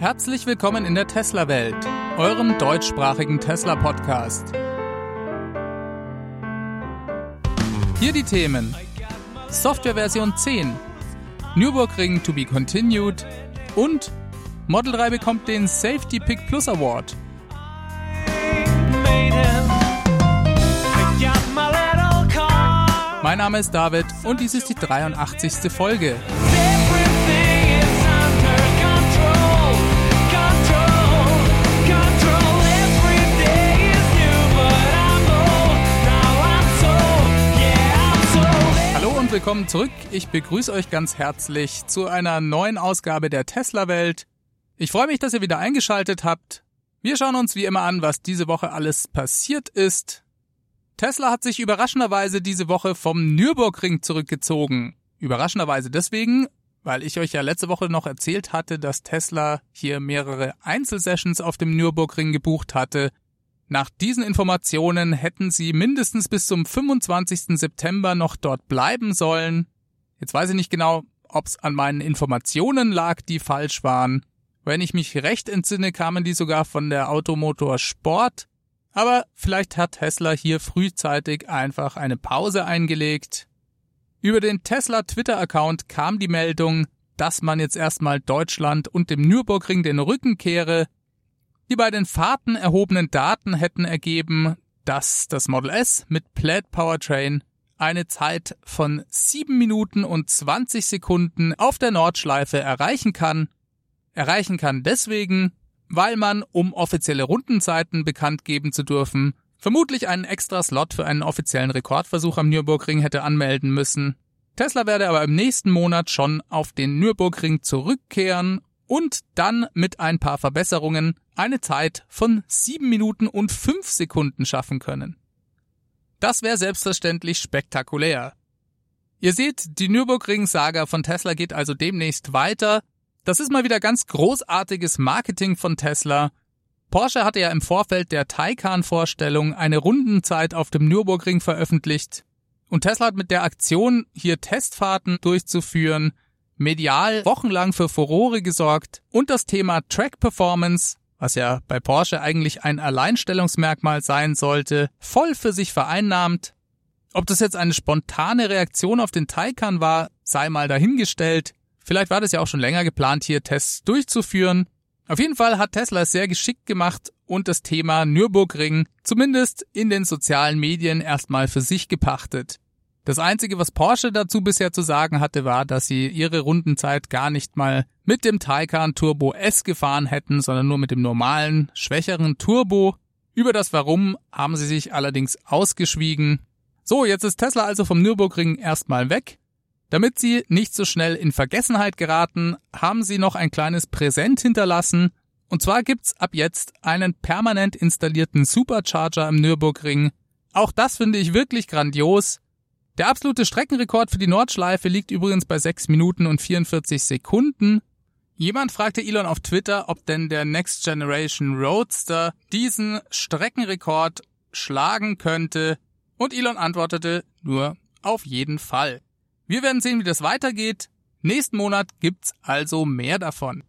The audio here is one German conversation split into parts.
Herzlich willkommen in der Tesla-Welt, eurem deutschsprachigen Tesla-Podcast. Hier die Themen: Softwareversion 10, Nürburgring to be continued und Model 3 bekommt den Safety Pick Plus Award. Mein Name ist David und dies ist die 83. Folge. Und willkommen zurück. Ich begrüße euch ganz herzlich zu einer neuen Ausgabe der Tesla Welt. Ich freue mich, dass ihr wieder eingeschaltet habt. Wir schauen uns wie immer an, was diese Woche alles passiert ist. Tesla hat sich überraschenderweise diese Woche vom Nürburgring zurückgezogen. Überraschenderweise deswegen, weil ich euch ja letzte Woche noch erzählt hatte, dass Tesla hier mehrere Einzelsessions auf dem Nürburgring gebucht hatte nach diesen Informationen hätten sie mindestens bis zum 25. September noch dort bleiben sollen. Jetzt weiß ich nicht genau, ob es an meinen Informationen lag, die falsch waren. Wenn ich mich recht entsinne, kamen die sogar von der Automotor Sport. Aber vielleicht hat Tesla hier frühzeitig einfach eine Pause eingelegt. Über den Tesla Twitter-Account kam die Meldung, dass man jetzt erstmal Deutschland und dem Nürburgring den Rücken kehre die bei den Fahrten erhobenen Daten hätten ergeben, dass das Model S mit Plaid Powertrain eine Zeit von 7 Minuten und 20 Sekunden auf der Nordschleife erreichen kann. Erreichen kann deswegen, weil man, um offizielle Rundenzeiten bekannt geben zu dürfen, vermutlich einen extra Slot für einen offiziellen Rekordversuch am Nürburgring hätte anmelden müssen. Tesla werde aber im nächsten Monat schon auf den Nürburgring zurückkehren und dann mit ein paar Verbesserungen eine Zeit von 7 Minuten und 5 Sekunden schaffen können. Das wäre selbstverständlich spektakulär. Ihr seht, die Nürburgring-Saga von Tesla geht also demnächst weiter. Das ist mal wieder ganz großartiges Marketing von Tesla. Porsche hatte ja im Vorfeld der Taycan-Vorstellung eine Rundenzeit auf dem Nürburgring veröffentlicht. Und Tesla hat mit der Aktion, hier Testfahrten durchzuführen, medial wochenlang für Furore gesorgt und das Thema Track Performance, was ja bei Porsche eigentlich ein Alleinstellungsmerkmal sein sollte, voll für sich vereinnahmt. Ob das jetzt eine spontane Reaktion auf den Taycan war, sei mal dahingestellt. Vielleicht war das ja auch schon länger geplant, hier Tests durchzuführen. Auf jeden Fall hat Tesla es sehr geschickt gemacht und das Thema Nürburgring zumindest in den sozialen Medien erstmal für sich gepachtet. Das Einzige, was Porsche dazu bisher zu sagen hatte, war, dass sie ihre Rundenzeit gar nicht mal mit dem Taycan Turbo S gefahren hätten, sondern nur mit dem normalen, schwächeren Turbo. Über das Warum haben sie sich allerdings ausgeschwiegen. So, jetzt ist Tesla also vom Nürburgring erstmal weg. Damit sie nicht so schnell in Vergessenheit geraten, haben sie noch ein kleines Präsent hinterlassen. Und zwar gibt's ab jetzt einen permanent installierten Supercharger im Nürburgring. Auch das finde ich wirklich grandios. Der absolute Streckenrekord für die Nordschleife liegt übrigens bei 6 Minuten und 44 Sekunden. Jemand fragte Elon auf Twitter, ob denn der Next Generation Roadster diesen Streckenrekord schlagen könnte. Und Elon antwortete nur auf jeden Fall. Wir werden sehen, wie das weitergeht. Nächsten Monat gibt's also mehr davon.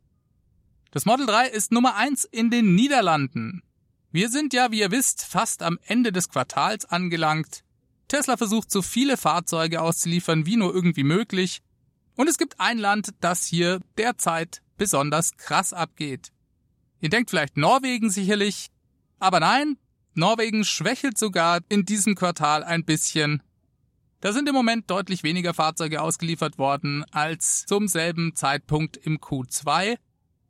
Das Model 3 ist Nummer 1 in den Niederlanden. Wir sind ja, wie ihr wisst, fast am Ende des Quartals angelangt. Tesla versucht so viele Fahrzeuge auszuliefern wie nur irgendwie möglich. Und es gibt ein Land, das hier derzeit besonders krass abgeht. Ihr denkt vielleicht Norwegen sicherlich, aber nein, Norwegen schwächelt sogar in diesem Quartal ein bisschen. Da sind im Moment deutlich weniger Fahrzeuge ausgeliefert worden als zum selben Zeitpunkt im Q2.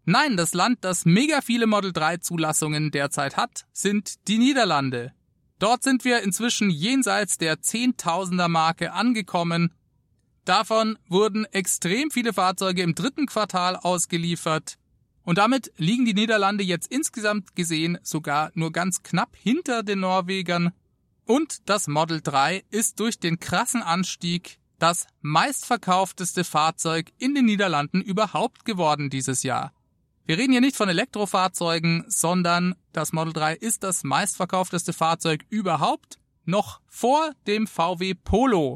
Nein, das Land, das mega viele Model 3 Zulassungen derzeit hat, sind die Niederlande. Dort sind wir inzwischen jenseits der Zehntausender Marke angekommen. Davon wurden extrem viele Fahrzeuge im dritten Quartal ausgeliefert. Und damit liegen die Niederlande jetzt insgesamt gesehen sogar nur ganz knapp hinter den Norwegern. Und das Model 3 ist durch den krassen Anstieg das meistverkaufteste Fahrzeug in den Niederlanden überhaupt geworden dieses Jahr. Wir reden hier nicht von Elektrofahrzeugen, sondern das Model 3 ist das meistverkaufteste Fahrzeug überhaupt, noch vor dem VW Polo.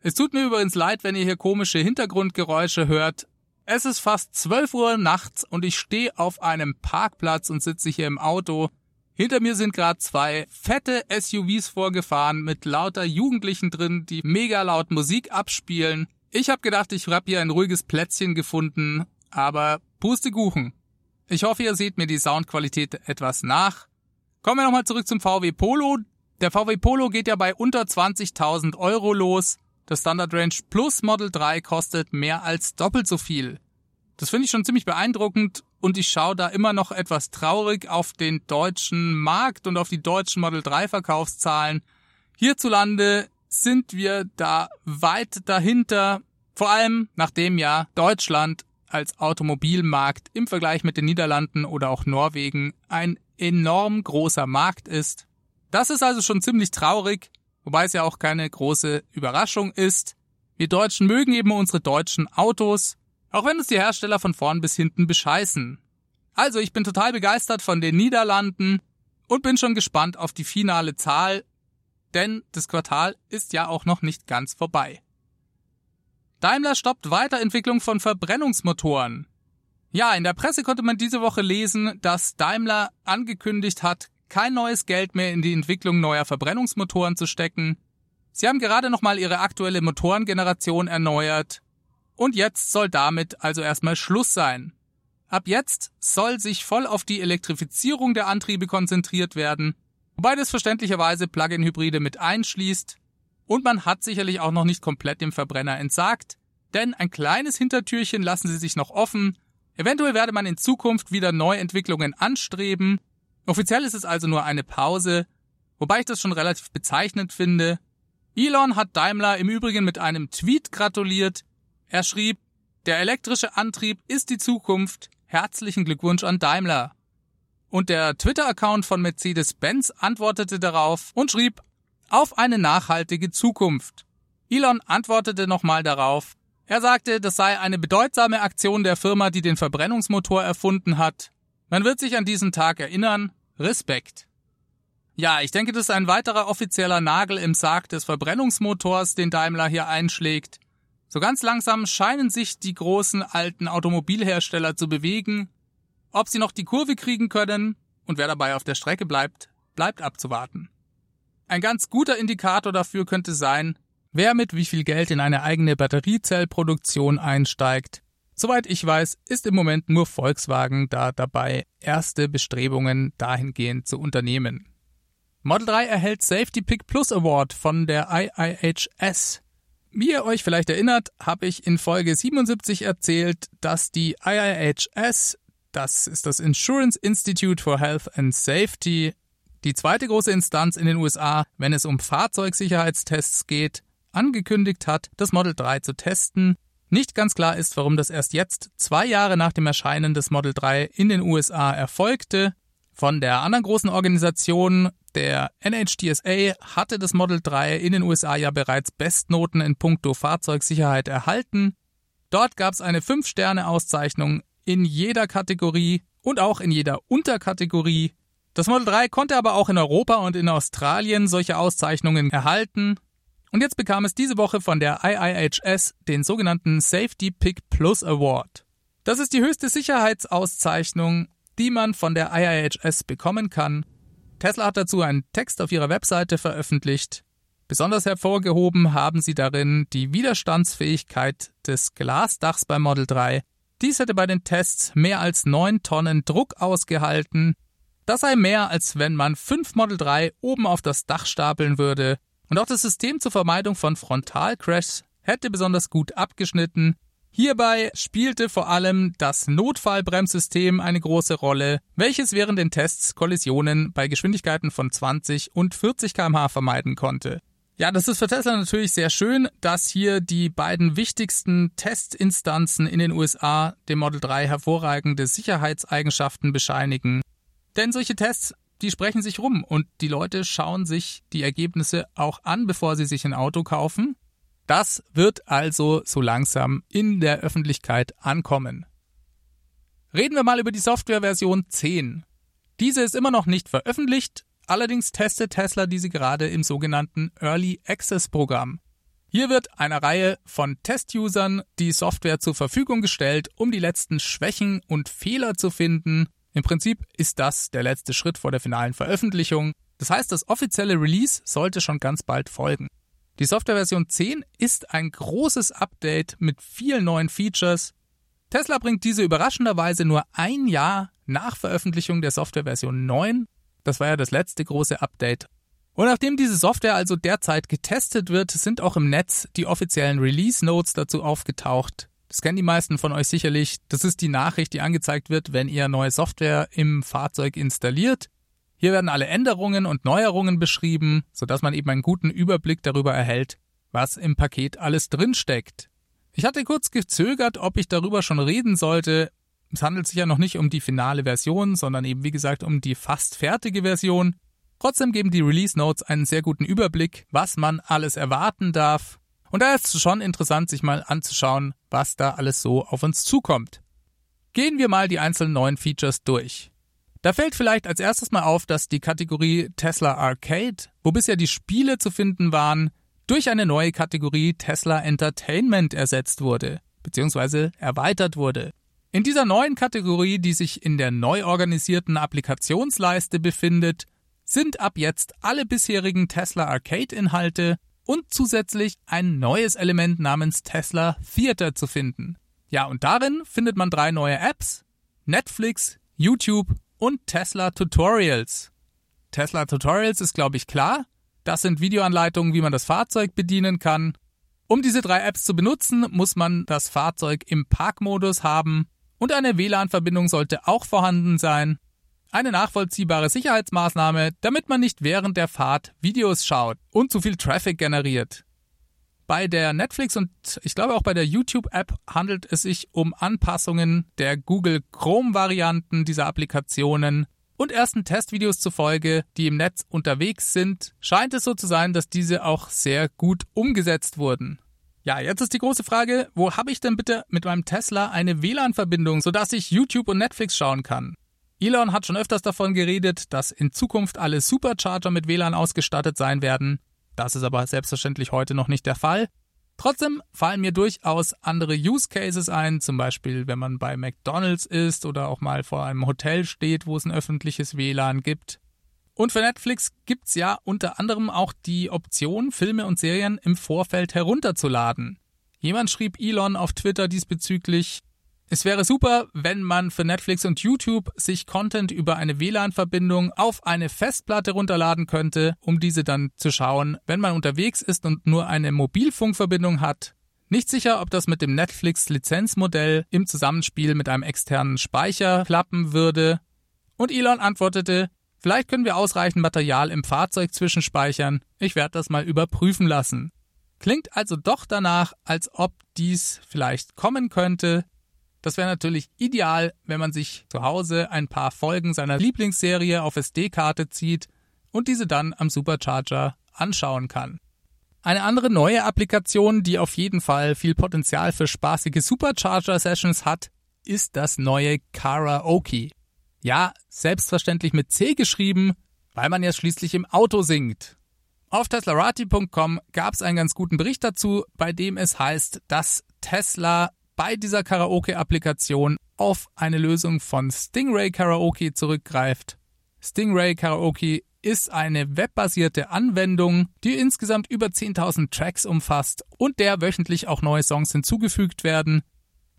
Es tut mir übrigens leid, wenn ihr hier komische Hintergrundgeräusche hört. Es ist fast 12 Uhr nachts und ich stehe auf einem Parkplatz und sitze hier im Auto. Hinter mir sind gerade zwei fette SUVs vorgefahren mit lauter Jugendlichen drin, die mega laut Musik abspielen. Ich habe gedacht, ich habe hier ein ruhiges Plätzchen gefunden, aber Pustekuchen. Ich hoffe, ihr seht mir die Soundqualität etwas nach. Kommen wir nochmal zurück zum VW Polo. Der VW Polo geht ja bei unter 20.000 Euro los. Das Standard Range Plus Model 3 kostet mehr als doppelt so viel. Das finde ich schon ziemlich beeindruckend und ich schaue da immer noch etwas traurig auf den deutschen Markt und auf die deutschen Model 3 Verkaufszahlen. Hierzulande sind wir da weit dahinter, vor allem nachdem ja Deutschland als Automobilmarkt im Vergleich mit den Niederlanden oder auch Norwegen ein enorm großer Markt ist. Das ist also schon ziemlich traurig wobei es ja auch keine große Überraschung ist. Wir Deutschen mögen eben unsere deutschen Autos, auch wenn uns die Hersteller von vorn bis hinten bescheißen. Also ich bin total begeistert von den Niederlanden und bin schon gespannt auf die finale Zahl, denn das Quartal ist ja auch noch nicht ganz vorbei. Daimler stoppt Weiterentwicklung von Verbrennungsmotoren. Ja, in der Presse konnte man diese Woche lesen, dass Daimler angekündigt hat, kein neues Geld mehr in die Entwicklung neuer Verbrennungsmotoren zu stecken. Sie haben gerade nochmal ihre aktuelle Motorengeneration erneuert. Und jetzt soll damit also erstmal Schluss sein. Ab jetzt soll sich voll auf die Elektrifizierung der Antriebe konzentriert werden, wobei das verständlicherweise Plug-in-Hybride mit einschließt. Und man hat sicherlich auch noch nicht komplett dem Verbrenner entsagt, denn ein kleines Hintertürchen lassen sie sich noch offen. Eventuell werde man in Zukunft wieder Neuentwicklungen anstreben, Offiziell ist es also nur eine Pause, wobei ich das schon relativ bezeichnend finde. Elon hat Daimler im Übrigen mit einem Tweet gratuliert. Er schrieb, der elektrische Antrieb ist die Zukunft. Herzlichen Glückwunsch an Daimler. Und der Twitter-Account von Mercedes-Benz antwortete darauf und schrieb, auf eine nachhaltige Zukunft. Elon antwortete nochmal darauf. Er sagte, das sei eine bedeutsame Aktion der Firma, die den Verbrennungsmotor erfunden hat. Man wird sich an diesen Tag erinnern, Respekt. Ja, ich denke, das ist ein weiterer offizieller Nagel im Sarg des Verbrennungsmotors, den Daimler hier einschlägt. So ganz langsam scheinen sich die großen alten Automobilhersteller zu bewegen. Ob sie noch die Kurve kriegen können und wer dabei auf der Strecke bleibt, bleibt abzuwarten. Ein ganz guter Indikator dafür könnte sein, wer mit wie viel Geld in eine eigene Batteriezellproduktion einsteigt Soweit ich weiß, ist im Moment nur Volkswagen da dabei, erste Bestrebungen dahingehend zu unternehmen. Model 3 erhält Safety Pick Plus Award von der IIHS. Wie ihr euch vielleicht erinnert, habe ich in Folge 77 erzählt, dass die IIHS, das ist das Insurance Institute for Health and Safety, die zweite große Instanz in den USA, wenn es um Fahrzeugsicherheitstests geht, angekündigt hat, das Model 3 zu testen nicht ganz klar ist, warum das erst jetzt, zwei Jahre nach dem Erscheinen des Model 3 in den USA erfolgte. Von der anderen großen Organisation, der NHTSA, hatte das Model 3 in den USA ja bereits Bestnoten in puncto Fahrzeugsicherheit erhalten. Dort gab es eine 5-Sterne-Auszeichnung in jeder Kategorie und auch in jeder Unterkategorie. Das Model 3 konnte aber auch in Europa und in Australien solche Auszeichnungen erhalten. Und jetzt bekam es diese Woche von der IIHS den sogenannten Safety Pick Plus Award. Das ist die höchste Sicherheitsauszeichnung, die man von der IIHS bekommen kann. Tesla hat dazu einen Text auf ihrer Webseite veröffentlicht. Besonders hervorgehoben haben sie darin die Widerstandsfähigkeit des Glasdachs beim Model 3. Dies hätte bei den Tests mehr als 9 Tonnen Druck ausgehalten. Das sei mehr, als wenn man 5 Model 3 oben auf das Dach stapeln würde und auch das System zur Vermeidung von Frontalcrashs hätte besonders gut abgeschnitten. Hierbei spielte vor allem das Notfallbremssystem eine große Rolle, welches während den Tests Kollisionen bei Geschwindigkeiten von 20 und 40 kmh vermeiden konnte. Ja, das ist für Tesla natürlich sehr schön, dass hier die beiden wichtigsten Testinstanzen in den USA dem Model 3 hervorragende Sicherheitseigenschaften bescheinigen. Denn solche Tests die sprechen sich rum und die Leute schauen sich die Ergebnisse auch an, bevor sie sich ein Auto kaufen. Das wird also so langsam in der Öffentlichkeit ankommen. Reden wir mal über die Softwareversion 10. Diese ist immer noch nicht veröffentlicht, allerdings testet Tesla diese gerade im sogenannten Early Access Programm. Hier wird einer Reihe von Test-Usern die Software zur Verfügung gestellt, um die letzten Schwächen und Fehler zu finden. Im Prinzip ist das der letzte Schritt vor der finalen Veröffentlichung. Das heißt, das offizielle Release sollte schon ganz bald folgen. Die Softwareversion 10 ist ein großes Update mit vielen neuen Features. Tesla bringt diese überraschenderweise nur ein Jahr nach Veröffentlichung der Softwareversion 9. Das war ja das letzte große Update und nachdem diese Software also derzeit getestet wird, sind auch im Netz die offiziellen Release Notes dazu aufgetaucht. Das kennen die meisten von euch sicherlich. Das ist die Nachricht, die angezeigt wird, wenn ihr neue Software im Fahrzeug installiert. Hier werden alle Änderungen und Neuerungen beschrieben, sodass man eben einen guten Überblick darüber erhält, was im Paket alles drinsteckt. Ich hatte kurz gezögert, ob ich darüber schon reden sollte. Es handelt sich ja noch nicht um die finale Version, sondern eben wie gesagt um die fast fertige Version. Trotzdem geben die Release Notes einen sehr guten Überblick, was man alles erwarten darf. Und da ist es schon interessant, sich mal anzuschauen, was da alles so auf uns zukommt. Gehen wir mal die einzelnen neuen Features durch. Da fällt vielleicht als erstes mal auf, dass die Kategorie Tesla Arcade, wo bisher die Spiele zu finden waren, durch eine neue Kategorie Tesla Entertainment ersetzt wurde, beziehungsweise erweitert wurde. In dieser neuen Kategorie, die sich in der neu organisierten Applikationsleiste befindet, sind ab jetzt alle bisherigen Tesla Arcade-Inhalte und zusätzlich ein neues Element namens Tesla Theater zu finden. Ja, und darin findet man drei neue Apps, Netflix, YouTube und Tesla Tutorials. Tesla Tutorials ist, glaube ich, klar. Das sind Videoanleitungen, wie man das Fahrzeug bedienen kann. Um diese drei Apps zu benutzen, muss man das Fahrzeug im Parkmodus haben und eine WLAN-Verbindung sollte auch vorhanden sein. Eine nachvollziehbare Sicherheitsmaßnahme, damit man nicht während der Fahrt Videos schaut und zu viel Traffic generiert. Bei der Netflix und ich glaube auch bei der YouTube-App handelt es sich um Anpassungen der Google Chrome-Varianten dieser Applikationen. Und ersten Testvideos zufolge, die im Netz unterwegs sind, scheint es so zu sein, dass diese auch sehr gut umgesetzt wurden. Ja, jetzt ist die große Frage, wo habe ich denn bitte mit meinem Tesla eine WLAN-Verbindung, sodass ich YouTube und Netflix schauen kann? Elon hat schon öfters davon geredet, dass in Zukunft alle Supercharger mit WLAN ausgestattet sein werden. Das ist aber selbstverständlich heute noch nicht der Fall. Trotzdem fallen mir durchaus andere Use Cases ein, zum Beispiel wenn man bei McDonald's ist oder auch mal vor einem Hotel steht, wo es ein öffentliches WLAN gibt. Und für Netflix gibt's ja unter anderem auch die Option, Filme und Serien im Vorfeld herunterzuladen. Jemand schrieb Elon auf Twitter diesbezüglich, es wäre super, wenn man für Netflix und YouTube sich Content über eine WLAN-Verbindung auf eine Festplatte runterladen könnte, um diese dann zu schauen, wenn man unterwegs ist und nur eine Mobilfunkverbindung hat. Nicht sicher, ob das mit dem Netflix-Lizenzmodell im Zusammenspiel mit einem externen Speicher klappen würde. Und Elon antwortete, vielleicht können wir ausreichend Material im Fahrzeug zwischenspeichern. Ich werde das mal überprüfen lassen. Klingt also doch danach, als ob dies vielleicht kommen könnte. Das wäre natürlich ideal, wenn man sich zu Hause ein paar Folgen seiner Lieblingsserie auf SD-Karte zieht und diese dann am Supercharger anschauen kann. Eine andere neue Applikation, die auf jeden Fall viel Potenzial für spaßige Supercharger-Sessions hat, ist das neue Karaoke. Ja, selbstverständlich mit C geschrieben, weil man ja schließlich im Auto singt. Auf teslarati.com gab es einen ganz guten Bericht dazu, bei dem es heißt, dass Tesla bei dieser Karaoke-Applikation auf eine Lösung von Stingray Karaoke zurückgreift. Stingray Karaoke ist eine webbasierte Anwendung, die insgesamt über 10.000 Tracks umfasst und der wöchentlich auch neue Songs hinzugefügt werden.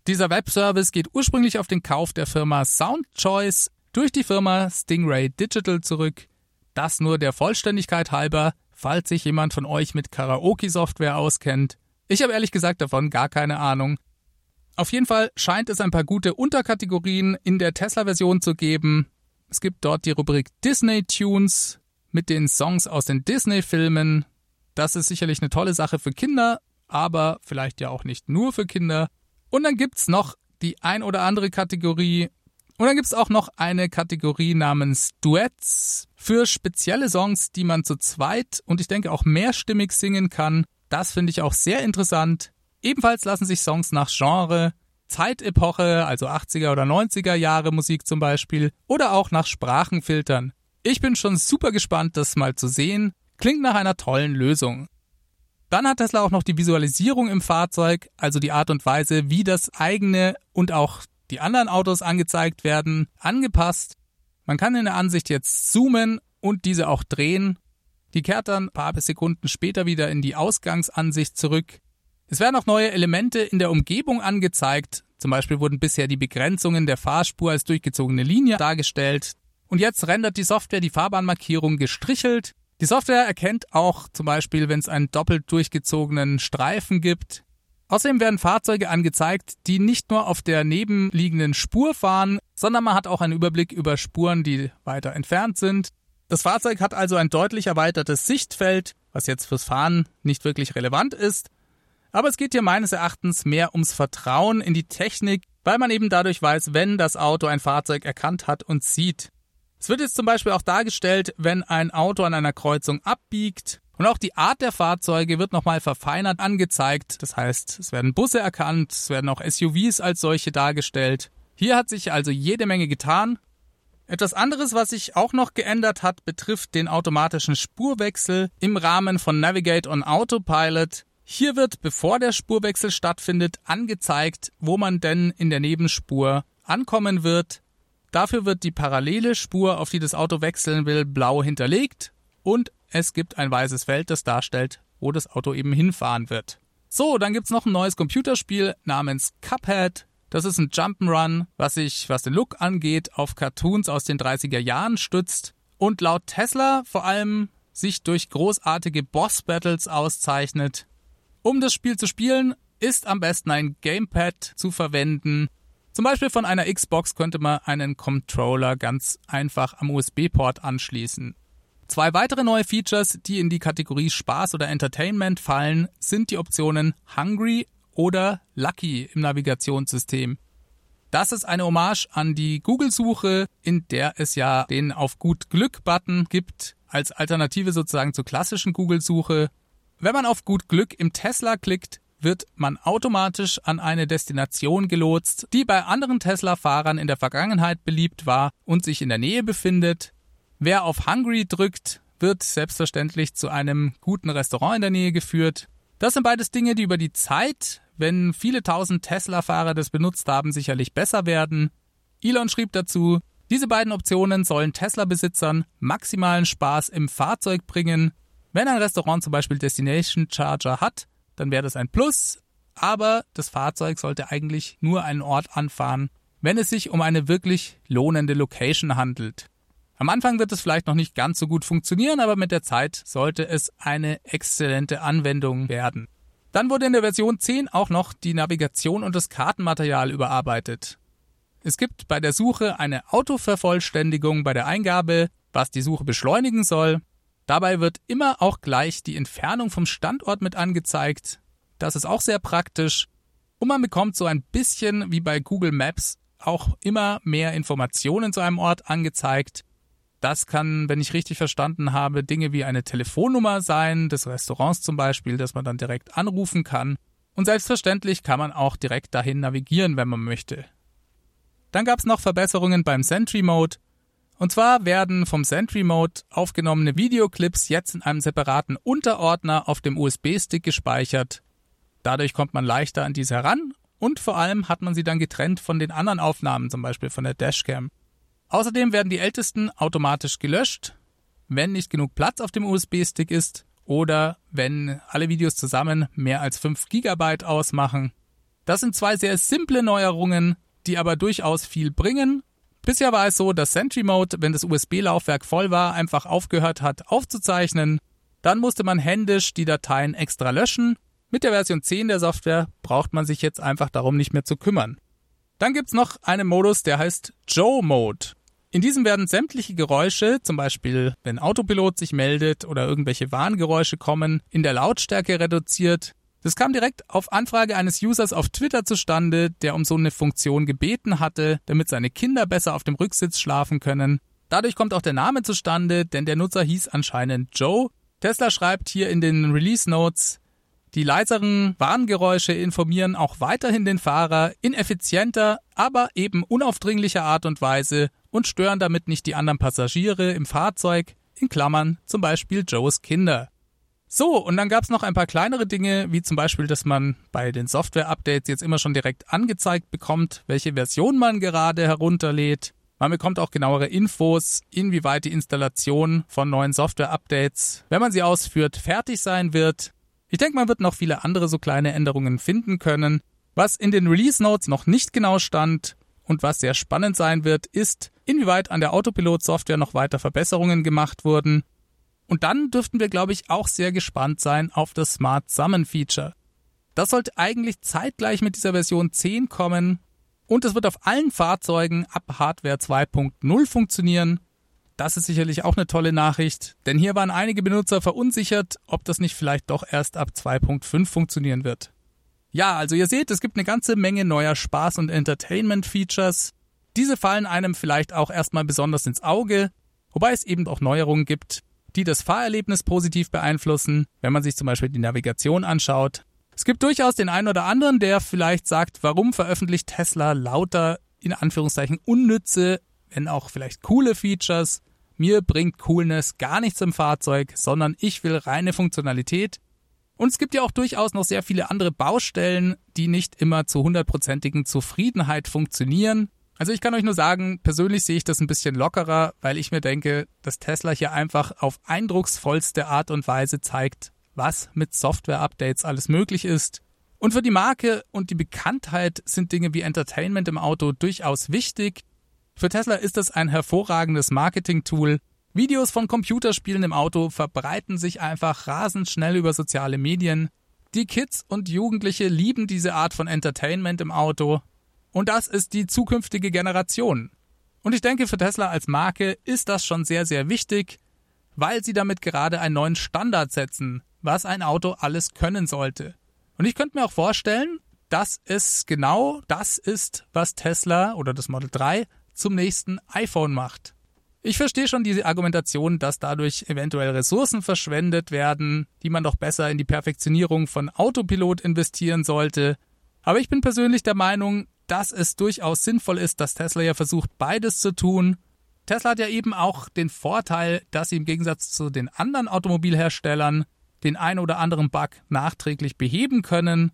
Dieser Webservice geht ursprünglich auf den Kauf der Firma Soundchoice durch die Firma Stingray Digital zurück. Das nur der Vollständigkeit halber, falls sich jemand von euch mit Karaoke-Software auskennt. Ich habe ehrlich gesagt davon gar keine Ahnung. Auf jeden Fall scheint es ein paar gute Unterkategorien in der Tesla-Version zu geben. Es gibt dort die Rubrik Disney Tunes mit den Songs aus den Disney-Filmen. Das ist sicherlich eine tolle Sache für Kinder, aber vielleicht ja auch nicht nur für Kinder. Und dann gibt's noch die ein oder andere Kategorie. Und dann gibt's auch noch eine Kategorie namens Duets für spezielle Songs, die man zu zweit und ich denke auch mehrstimmig singen kann. Das finde ich auch sehr interessant. Ebenfalls lassen sich Songs nach Genre, Zeitepoche, also 80er oder 90er Jahre Musik zum Beispiel, oder auch nach Sprachen filtern. Ich bin schon super gespannt, das mal zu sehen. Klingt nach einer tollen Lösung. Dann hat Tesla auch noch die Visualisierung im Fahrzeug, also die Art und Weise, wie das eigene und auch die anderen Autos angezeigt werden, angepasst. Man kann in der Ansicht jetzt zoomen und diese auch drehen. Die kehrt dann ein paar Sekunden später wieder in die Ausgangsansicht zurück. Es werden auch neue Elemente in der Umgebung angezeigt. Zum Beispiel wurden bisher die Begrenzungen der Fahrspur als durchgezogene Linie dargestellt. Und jetzt rendert die Software die Fahrbahnmarkierung gestrichelt. Die Software erkennt auch zum Beispiel, wenn es einen doppelt durchgezogenen Streifen gibt. Außerdem werden Fahrzeuge angezeigt, die nicht nur auf der nebenliegenden Spur fahren, sondern man hat auch einen Überblick über Spuren, die weiter entfernt sind. Das Fahrzeug hat also ein deutlich erweitertes Sichtfeld, was jetzt fürs Fahren nicht wirklich relevant ist. Aber es geht hier meines Erachtens mehr ums Vertrauen in die Technik, weil man eben dadurch weiß, wenn das Auto ein Fahrzeug erkannt hat und sieht. Es wird jetzt zum Beispiel auch dargestellt, wenn ein Auto an einer Kreuzung abbiegt. Und auch die Art der Fahrzeuge wird nochmal verfeinert angezeigt. Das heißt, es werden Busse erkannt, es werden auch SUVs als solche dargestellt. Hier hat sich also jede Menge getan. Etwas anderes, was sich auch noch geändert hat, betrifft den automatischen Spurwechsel im Rahmen von Navigate on Autopilot. Hier wird, bevor der Spurwechsel stattfindet, angezeigt, wo man denn in der Nebenspur ankommen wird. Dafür wird die parallele Spur, auf die das Auto wechseln will, blau hinterlegt und es gibt ein weißes Feld, das darstellt, wo das Auto eben hinfahren wird. So, dann gibt's noch ein neues Computerspiel namens Cuphead. Das ist ein Jump'n'Run, was sich, was den Look angeht, auf Cartoons aus den 30er Jahren stützt und laut Tesla vor allem sich durch großartige Boss-Battles auszeichnet. Um das Spiel zu spielen, ist am besten ein Gamepad zu verwenden zum Beispiel von einer Xbox könnte man einen Controller ganz einfach am USB-Port anschließen. Zwei weitere neue Features, die in die Kategorie Spaß oder Entertainment fallen, sind die Optionen Hungry oder Lucky im Navigationssystem. Das ist eine Hommage an die Google-Suche, in der es ja den auf gut Glück-Button gibt, als Alternative sozusagen zur klassischen Google-Suche. Wenn man auf gut Glück im Tesla klickt, wird man automatisch an eine Destination gelotst, die bei anderen Tesla-Fahrern in der Vergangenheit beliebt war und sich in der Nähe befindet. Wer auf Hungry drückt, wird selbstverständlich zu einem guten Restaurant in der Nähe geführt. Das sind beides Dinge, die über die Zeit, wenn viele tausend Tesla-Fahrer das benutzt haben, sicherlich besser werden. Elon schrieb dazu, diese beiden Optionen sollen Tesla-Besitzern maximalen Spaß im Fahrzeug bringen. Wenn ein Restaurant zum Beispiel Destination Charger hat, dann wäre das ein Plus, aber das Fahrzeug sollte eigentlich nur einen Ort anfahren, wenn es sich um eine wirklich lohnende Location handelt. Am Anfang wird es vielleicht noch nicht ganz so gut funktionieren, aber mit der Zeit sollte es eine exzellente Anwendung werden. Dann wurde in der Version 10 auch noch die Navigation und das Kartenmaterial überarbeitet. Es gibt bei der Suche eine Autovervollständigung bei der Eingabe, was die Suche beschleunigen soll. Dabei wird immer auch gleich die Entfernung vom Standort mit angezeigt. Das ist auch sehr praktisch. Und man bekommt so ein bisschen wie bei Google Maps auch immer mehr Informationen zu einem Ort angezeigt. Das kann, wenn ich richtig verstanden habe, Dinge wie eine Telefonnummer sein, des Restaurants zum Beispiel, dass man dann direkt anrufen kann. Und selbstverständlich kann man auch direkt dahin navigieren, wenn man möchte. Dann gab es noch Verbesserungen beim Sentry Mode. Und zwar werden vom Sentry Mode aufgenommene Videoclips jetzt in einem separaten Unterordner auf dem USB-Stick gespeichert. Dadurch kommt man leichter an diese heran und vor allem hat man sie dann getrennt von den anderen Aufnahmen, zum Beispiel von der Dashcam. Außerdem werden die ältesten automatisch gelöscht, wenn nicht genug Platz auf dem USB-Stick ist oder wenn alle Videos zusammen mehr als 5 GB ausmachen. Das sind zwei sehr simple Neuerungen, die aber durchaus viel bringen Bisher war es so, dass Sentry Mode, wenn das USB-Laufwerk voll war, einfach aufgehört hat aufzuzeichnen. Dann musste man händisch die Dateien extra löschen. Mit der Version 10 der Software braucht man sich jetzt einfach darum nicht mehr zu kümmern. Dann gibt's noch einen Modus, der heißt Joe Mode. In diesem werden sämtliche Geräusche, zum Beispiel wenn Autopilot sich meldet oder irgendwelche Warngeräusche kommen, in der Lautstärke reduziert. Das kam direkt auf Anfrage eines Users auf Twitter zustande, der um so eine Funktion gebeten hatte, damit seine Kinder besser auf dem Rücksitz schlafen können. Dadurch kommt auch der Name zustande, denn der Nutzer hieß anscheinend Joe. Tesla schreibt hier in den Release Notes, die leiseren Warngeräusche informieren auch weiterhin den Fahrer in effizienter, aber eben unaufdringlicher Art und Weise und stören damit nicht die anderen Passagiere im Fahrzeug, in Klammern zum Beispiel Joes Kinder. So, und dann gab es noch ein paar kleinere Dinge, wie zum Beispiel, dass man bei den Software-Updates jetzt immer schon direkt angezeigt bekommt, welche Version man gerade herunterlädt. Man bekommt auch genauere Infos, inwieweit die Installation von neuen Software-Updates, wenn man sie ausführt, fertig sein wird. Ich denke, man wird noch viele andere so kleine Änderungen finden können. Was in den Release Notes noch nicht genau stand und was sehr spannend sein wird, ist, inwieweit an der Autopilot-Software noch weiter Verbesserungen gemacht wurden und dann dürften wir, glaube ich, auch sehr gespannt sein auf das Smart Summon Feature. Das sollte eigentlich zeitgleich mit dieser Version 10 kommen und es wird auf allen Fahrzeugen ab Hardware 2.0 funktionieren. Das ist sicherlich auch eine tolle Nachricht, denn hier waren einige Benutzer verunsichert, ob das nicht vielleicht doch erst ab 2.5 funktionieren wird. Ja, also ihr seht, es gibt eine ganze Menge neuer Spaß- und Entertainment-Features. Diese fallen einem vielleicht auch erstmal besonders ins Auge, wobei es eben auch Neuerungen gibt, die das Fahrerlebnis positiv beeinflussen, wenn man sich zum Beispiel die Navigation anschaut. Es gibt durchaus den einen oder anderen, der vielleicht sagt, warum veröffentlicht Tesla lauter in Anführungszeichen unnütze, wenn auch vielleicht coole Features. Mir bringt Coolness gar nichts im Fahrzeug, sondern ich will reine Funktionalität. Und es gibt ja auch durchaus noch sehr viele andere Baustellen, die nicht immer zu hundertprozentigen Zufriedenheit funktionieren. Also ich kann euch nur sagen, persönlich sehe ich das ein bisschen lockerer, weil ich mir denke, dass Tesla hier einfach auf eindrucksvollste Art und Weise zeigt, was mit Software-Updates alles möglich ist. Und für die Marke und die Bekanntheit sind Dinge wie Entertainment im Auto durchaus wichtig. Für Tesla ist es ein hervorragendes Marketing-Tool. Videos von Computerspielen im Auto verbreiten sich einfach rasend schnell über soziale Medien. Die Kids und Jugendliche lieben diese Art von Entertainment im Auto und das ist die zukünftige Generation. Und ich denke, für Tesla als Marke ist das schon sehr, sehr wichtig, weil sie damit gerade einen neuen Standard setzen, was ein Auto alles können sollte. Und ich könnte mir auch vorstellen, dass es genau das ist, was Tesla oder das Model 3 zum nächsten iPhone macht. Ich verstehe schon diese Argumentation, dass dadurch eventuell Ressourcen verschwendet werden, die man doch besser in die Perfektionierung von Autopilot investieren sollte. Aber ich bin persönlich der Meinung, dass es durchaus sinnvoll ist, dass Tesla ja versucht, beides zu tun. Tesla hat ja eben auch den Vorteil, dass sie im Gegensatz zu den anderen Automobilherstellern den ein oder anderen Bug nachträglich beheben können.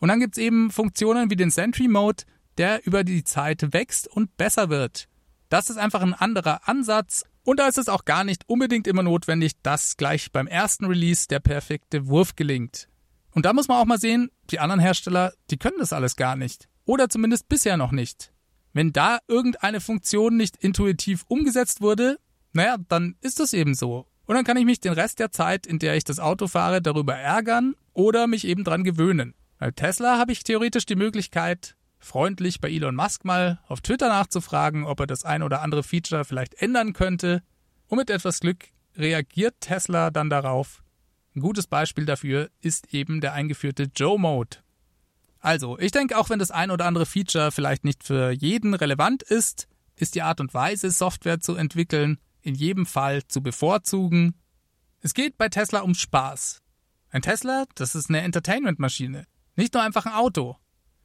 Und dann gibt es eben Funktionen wie den Sentry Mode, der über die Zeit wächst und besser wird. Das ist einfach ein anderer Ansatz und da ist es auch gar nicht unbedingt immer notwendig, dass gleich beim ersten Release der perfekte Wurf gelingt. Und da muss man auch mal sehen, die anderen Hersteller, die können das alles gar nicht. Oder zumindest bisher noch nicht. Wenn da irgendeine Funktion nicht intuitiv umgesetzt wurde, naja, dann ist das eben so. Und dann kann ich mich den Rest der Zeit, in der ich das Auto fahre, darüber ärgern oder mich eben dran gewöhnen. Bei Tesla habe ich theoretisch die Möglichkeit, freundlich bei Elon Musk mal auf Twitter nachzufragen, ob er das ein oder andere Feature vielleicht ändern könnte. Und mit etwas Glück reagiert Tesla dann darauf. Ein gutes Beispiel dafür ist eben der eingeführte Joe Mode. Also, ich denke, auch wenn das ein oder andere Feature vielleicht nicht für jeden relevant ist, ist die Art und Weise, Software zu entwickeln, in jedem Fall zu bevorzugen. Es geht bei Tesla um Spaß. Ein Tesla, das ist eine Entertainment-Maschine, nicht nur einfach ein Auto.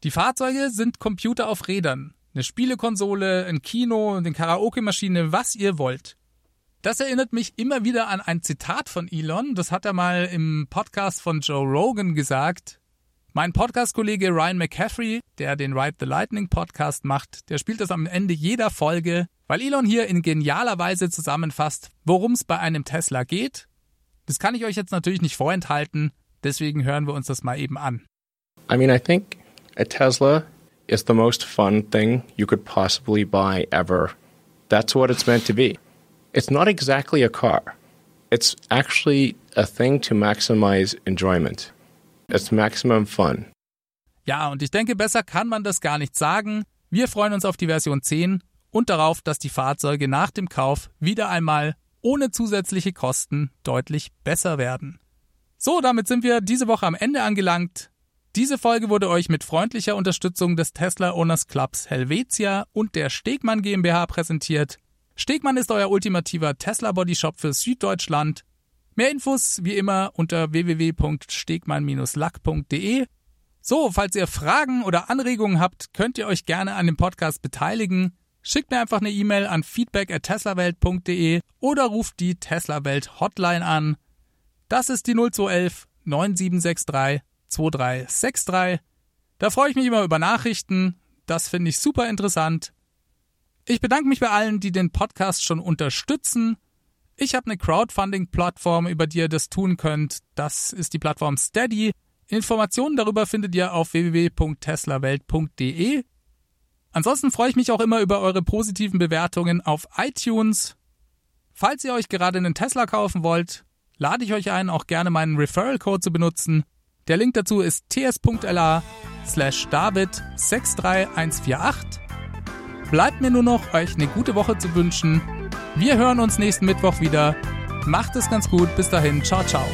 Die Fahrzeuge sind Computer auf Rädern, eine Spielekonsole, ein Kino, eine Karaoke-Maschine, was ihr wollt. Das erinnert mich immer wieder an ein Zitat von Elon, das hat er mal im Podcast von Joe Rogan gesagt, mein Podcast-Kollege Ryan McCaffrey, der den Ride the Lightning Podcast macht, der spielt das am Ende jeder Folge, weil Elon hier in genialer Weise zusammenfasst, worum es bei einem Tesla geht. Das kann ich euch jetzt natürlich nicht vorenthalten, deswegen hören wir uns das mal eben an. I mean, I think a Tesla is the most fun thing you could possibly buy ever. That's what it's meant to be. It's not exactly a car. It's actually a thing to maximize enjoyment. It's maximum fun. Ja, und ich denke, besser kann man das gar nicht sagen. Wir freuen uns auf die Version 10 und darauf, dass die Fahrzeuge nach dem Kauf wieder einmal ohne zusätzliche Kosten deutlich besser werden. So, damit sind wir diese Woche am Ende angelangt. Diese Folge wurde euch mit freundlicher Unterstützung des Tesla Owners Clubs Helvetia und der Stegmann GmbH präsentiert. Stegmann ist euer ultimativer Tesla Bodyshop für Süddeutschland Mehr Infos wie immer unter www.stegmann-lack.de. So, falls ihr Fragen oder Anregungen habt, könnt ihr euch gerne an dem Podcast beteiligen. Schickt mir einfach eine E-Mail an feedback@teslawelt.de oder ruft die Tesla Welt Hotline an. Das ist die 0211 9763 2363. Da freue ich mich immer über Nachrichten. Das finde ich super interessant. Ich bedanke mich bei allen, die den Podcast schon unterstützen. Ich habe eine Crowdfunding-Plattform, über die ihr das tun könnt. Das ist die Plattform Steady. Informationen darüber findet ihr auf www.teslawelt.de. Ansonsten freue ich mich auch immer über eure positiven Bewertungen auf iTunes. Falls ihr euch gerade einen Tesla kaufen wollt, lade ich euch ein, auch gerne meinen Referral-Code zu benutzen. Der Link dazu ist ts.la slash david 63148. Bleibt mir nur noch, euch eine gute Woche zu wünschen. Wir hören uns nächsten Mittwoch wieder. Macht es ganz gut. Bis dahin. Ciao, ciao.